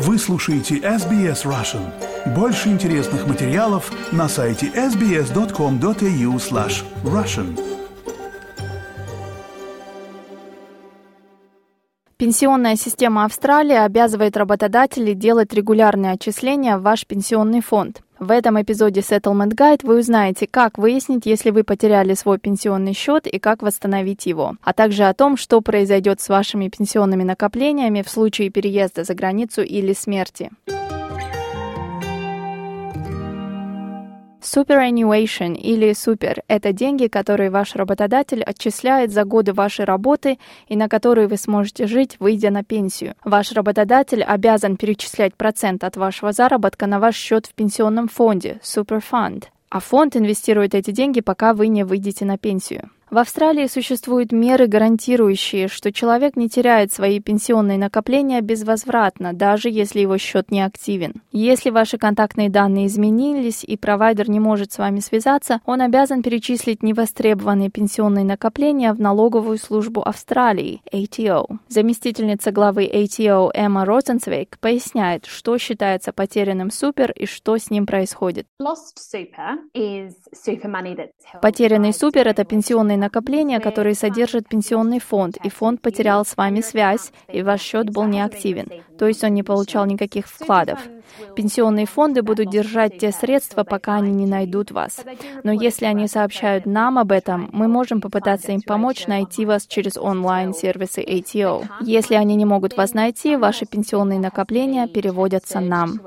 Вы слушаете SBS Russian. Больше интересных материалов на сайте sbs.com.au slash russian. Пенсионная система Австралии обязывает работодателей делать регулярные отчисления в ваш пенсионный фонд. В этом эпизоде Settlement Guide вы узнаете, как выяснить, если вы потеряли свой пенсионный счет и как восстановить его, а также о том, что произойдет с вашими пенсионными накоплениями в случае переезда за границу или смерти. Superannuation или супер – это деньги, которые ваш работодатель отчисляет за годы вашей работы и на которые вы сможете жить, выйдя на пенсию. Ваш работодатель обязан перечислять процент от вашего заработка на ваш счет в пенсионном фонде – Superfund, а фонд инвестирует эти деньги, пока вы не выйдете на пенсию. В Австралии существуют меры, гарантирующие, что человек не теряет свои пенсионные накопления безвозвратно, даже если его счет не активен. Если ваши контактные данные изменились и провайдер не может с вами связаться, он обязан перечислить невостребованные пенсионные накопления в налоговую службу Австралии, ATO. Заместительница главы ATO Эмма Розенцвейк поясняет, что считается потерянным супер и что с ним происходит. Потерянный супер – это пенсионный накопления, которые содержат пенсионный фонд, и фонд потерял с вами связь, и ваш счет был неактивен, то есть он не получал никаких вкладов. Пенсионные фонды будут держать те средства, пока они не найдут вас. Но если они сообщают нам об этом, мы можем попытаться им помочь найти вас через онлайн-сервисы ATO. Если они не могут вас найти, ваши пенсионные накопления переводятся нам.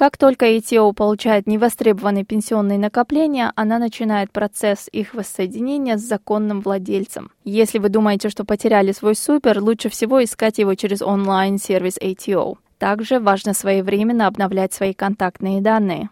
Как только ИТО получает невостребованные пенсионные накопления, она начинает процесс их воссоединения с законным владельцем. Если вы думаете, что потеряли свой супер, лучше всего искать его через онлайн-сервис ATO. Также важно своевременно обновлять свои контактные данные.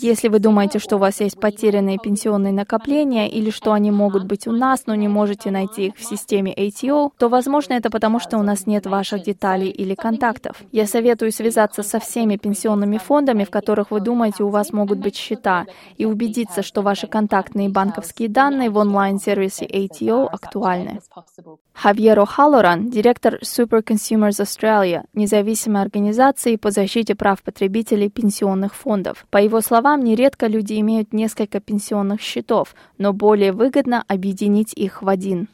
Если вы думаете, что у вас есть потерянные пенсионные накопления или что они могут быть у нас, но не можете найти их в системе ATO, то, возможно, это потому, что у нас нет ваших деталей или контактов. Я советую связаться со всеми пенсионными фондами, в которых вы думаете, у вас могут быть счета, и убедиться, что ваши контактные банковские данные в онлайн-сервисе ATO актуальны. Хавьеро Халлоран, директор Super Consumers Australia, независимой организации по защите прав потребителей пенсионных фондов. По его словам, нередко люди имеют несколько пенсионных счетов, но более выгодно объединить их в один.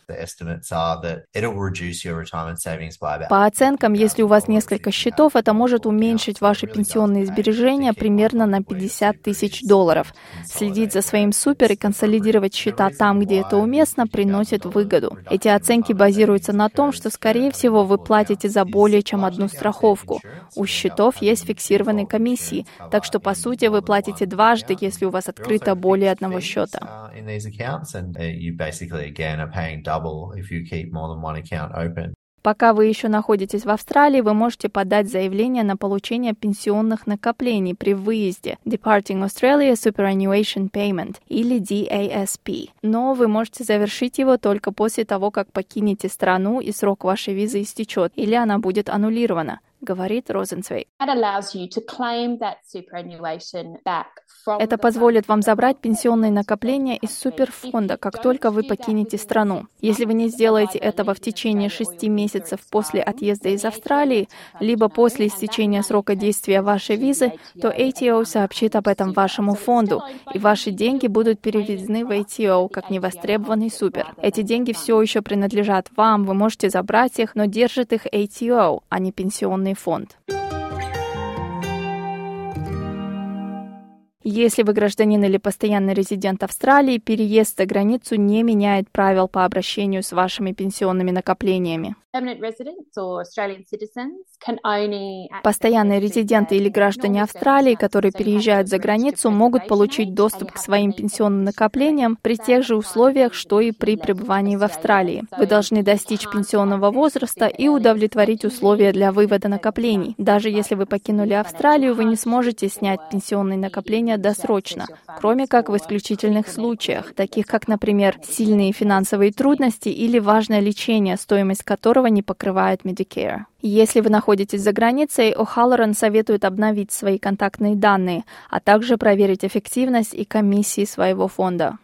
По оценкам, если у вас несколько счетов, это может уменьшить ваши пенсионные сбережения примерно на 50 тысяч долларов. Следить за своим супер и консолидировать счета там, где это уместно, приносит выгоду. Эти оценки базируются на том, что, скорее всего, вы платите за более чем одну страховку. У счетов есть фиксированные комиссии, так что, по сути, вы платите дважды, если у вас открыто более одного счета. Пока вы еще находитесь в Австралии, вы можете подать заявление на получение пенсионных накоплений при выезде Departing Australia Superannuation Payment или DASP. Но вы можете завершить его только после того, как покинете страну и срок вашей визы истечет или она будет аннулирована говорит Розенцвейк. Это позволит вам забрать пенсионные накопления из суперфонда, как только вы покинете страну. Если вы не сделаете этого в течение шести месяцев после отъезда из Австралии, либо после истечения срока действия вашей визы, то ATO сообщит об этом вашему фонду, и ваши деньги будут переведены в ATO как невостребованный супер. Эти деньги все еще принадлежат вам, вы можете забрать их, но держит их ATO, а не пенсионный фонд. Если вы гражданин или постоянный резидент Австралии, переезд за границу не меняет правил по обращению с вашими пенсионными накоплениями. Постоянные резиденты или граждане Австралии, которые переезжают за границу, могут получить доступ к своим пенсионным накоплениям при тех же условиях, что и при пребывании в Австралии. Вы должны достичь пенсионного возраста и удовлетворить условия для вывода накоплений. Даже если вы покинули Австралию, вы не сможете снять пенсионные накопления досрочно, кроме как в исключительных случаях, таких как, например, сильные финансовые трудности или важное лечение, стоимость которого не покрывает Medicare. Если вы находитесь за границей, О'Халлоран советует обновить свои контактные данные, а также проверить эффективность и комиссии своего фонда.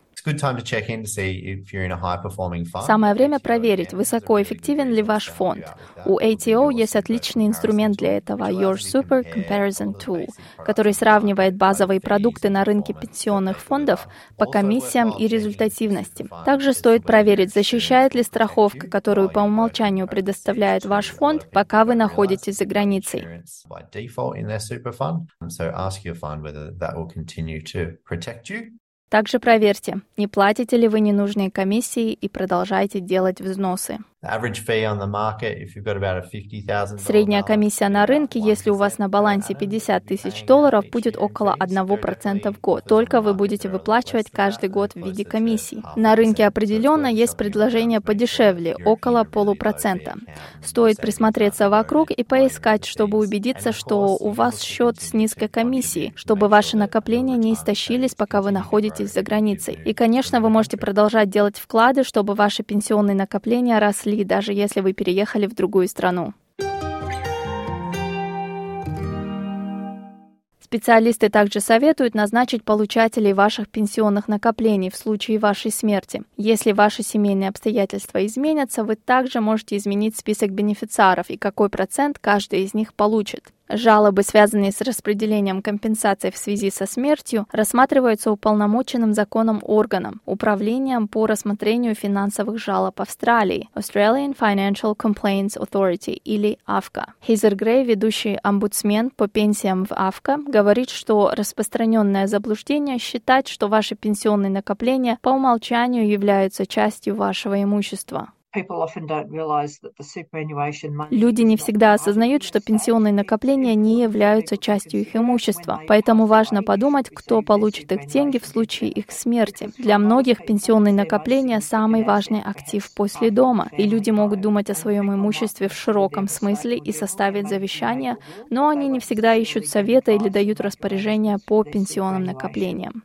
Самое время проверить, высокоэффективен ли ваш фонд. У ATO есть отличный инструмент для этого — Your Super Comparison Tool, который сравнивает базовые продукты на рынке пенсионных фондов по комиссиям и результативности. Также стоит проверить, защищает ли страховка, которую по умолчанию предоставляет ваш фонд, пока вы находитесь за границей. Также проверьте, не платите ли вы ненужные комиссии и продолжайте делать взносы. Средняя комиссия на рынке, если у вас на балансе 50 тысяч долларов, будет около 1% в год. Только вы будете выплачивать каждый год в виде комиссий. На рынке определенно есть предложение подешевле, около полупроцента. Стоит присмотреться вокруг и поискать, чтобы убедиться, что у вас счет с низкой комиссией, чтобы ваши накопления не истощились, пока вы находитесь за границей. И, конечно, вы можете продолжать делать вклады, чтобы ваши пенсионные накопления росли росли, даже если вы переехали в другую страну. Специалисты также советуют назначить получателей ваших пенсионных накоплений в случае вашей смерти. Если ваши семейные обстоятельства изменятся, вы также можете изменить список бенефициаров и какой процент каждый из них получит. Жалобы, связанные с распределением компенсаций в связи со смертью, рассматриваются уполномоченным законом органом, Управлением по рассмотрению финансовых жалоб Австралии, Australian Financial Complaints Authority или AFCA. Хейзер Грей, ведущий омбудсмен по пенсиям в AFCA, говорит, что распространенное заблуждение считать, что ваши пенсионные накопления по умолчанию являются частью вашего имущества. Люди не всегда осознают, что пенсионные накопления не являются частью их имущества, поэтому важно подумать, кто получит их деньги в случае их смерти. Для многих пенсионные накопления — самый важный актив после дома, и люди могут думать о своем имуществе в широком смысле и составить завещание, но они не всегда ищут совета или дают распоряжения по пенсионным накоплениям.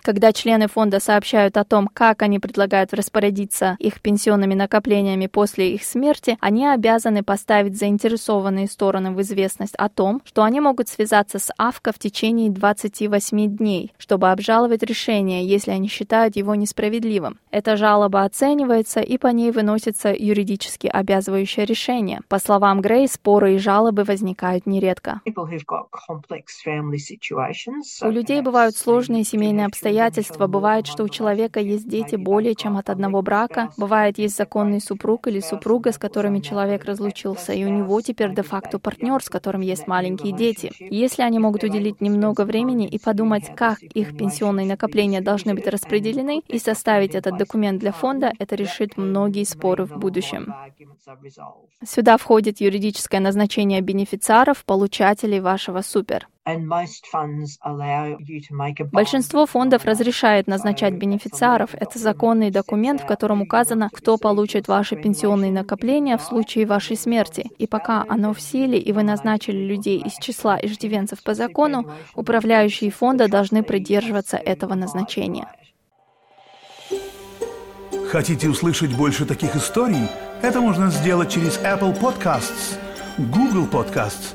Когда члены фонда сообщают о том, как они предлагают распорядиться их пенсионными накоплениями после их смерти, они обязаны поставить заинтересованные стороны в известность о том, что они могут связаться с АФКО в течение 28 дней, чтобы обжаловать решение, если они считают его несправедливым. Эта жалоба оценивается, и по ней выносится юридически обязывающее решение. По словам Грей, споры и жалобы возникают нередко. У людей бывают сложные семейные обстоятельства, обстоятельства. Бывает, что у человека есть дети более чем от одного брака. Бывает, есть законный супруг или супруга, с которыми человек разлучился, и у него теперь де-факто партнер, с которым есть маленькие дети. Если они могут уделить немного времени и подумать, как их пенсионные накопления должны быть распределены, и составить этот документ для фонда, это решит многие споры в будущем. Сюда входит юридическое назначение бенефициаров, получателей вашего супер. Большинство фондов разрешает назначать бенефициаров. Это законный документ, в котором указано, кто получит ваши пенсионные накопления в случае вашей смерти. И пока оно в силе, и вы назначили людей из числа иждивенцев по закону, управляющие фонда должны придерживаться этого назначения. Хотите услышать больше таких историй? Это можно сделать через Apple Podcasts, Google Podcasts,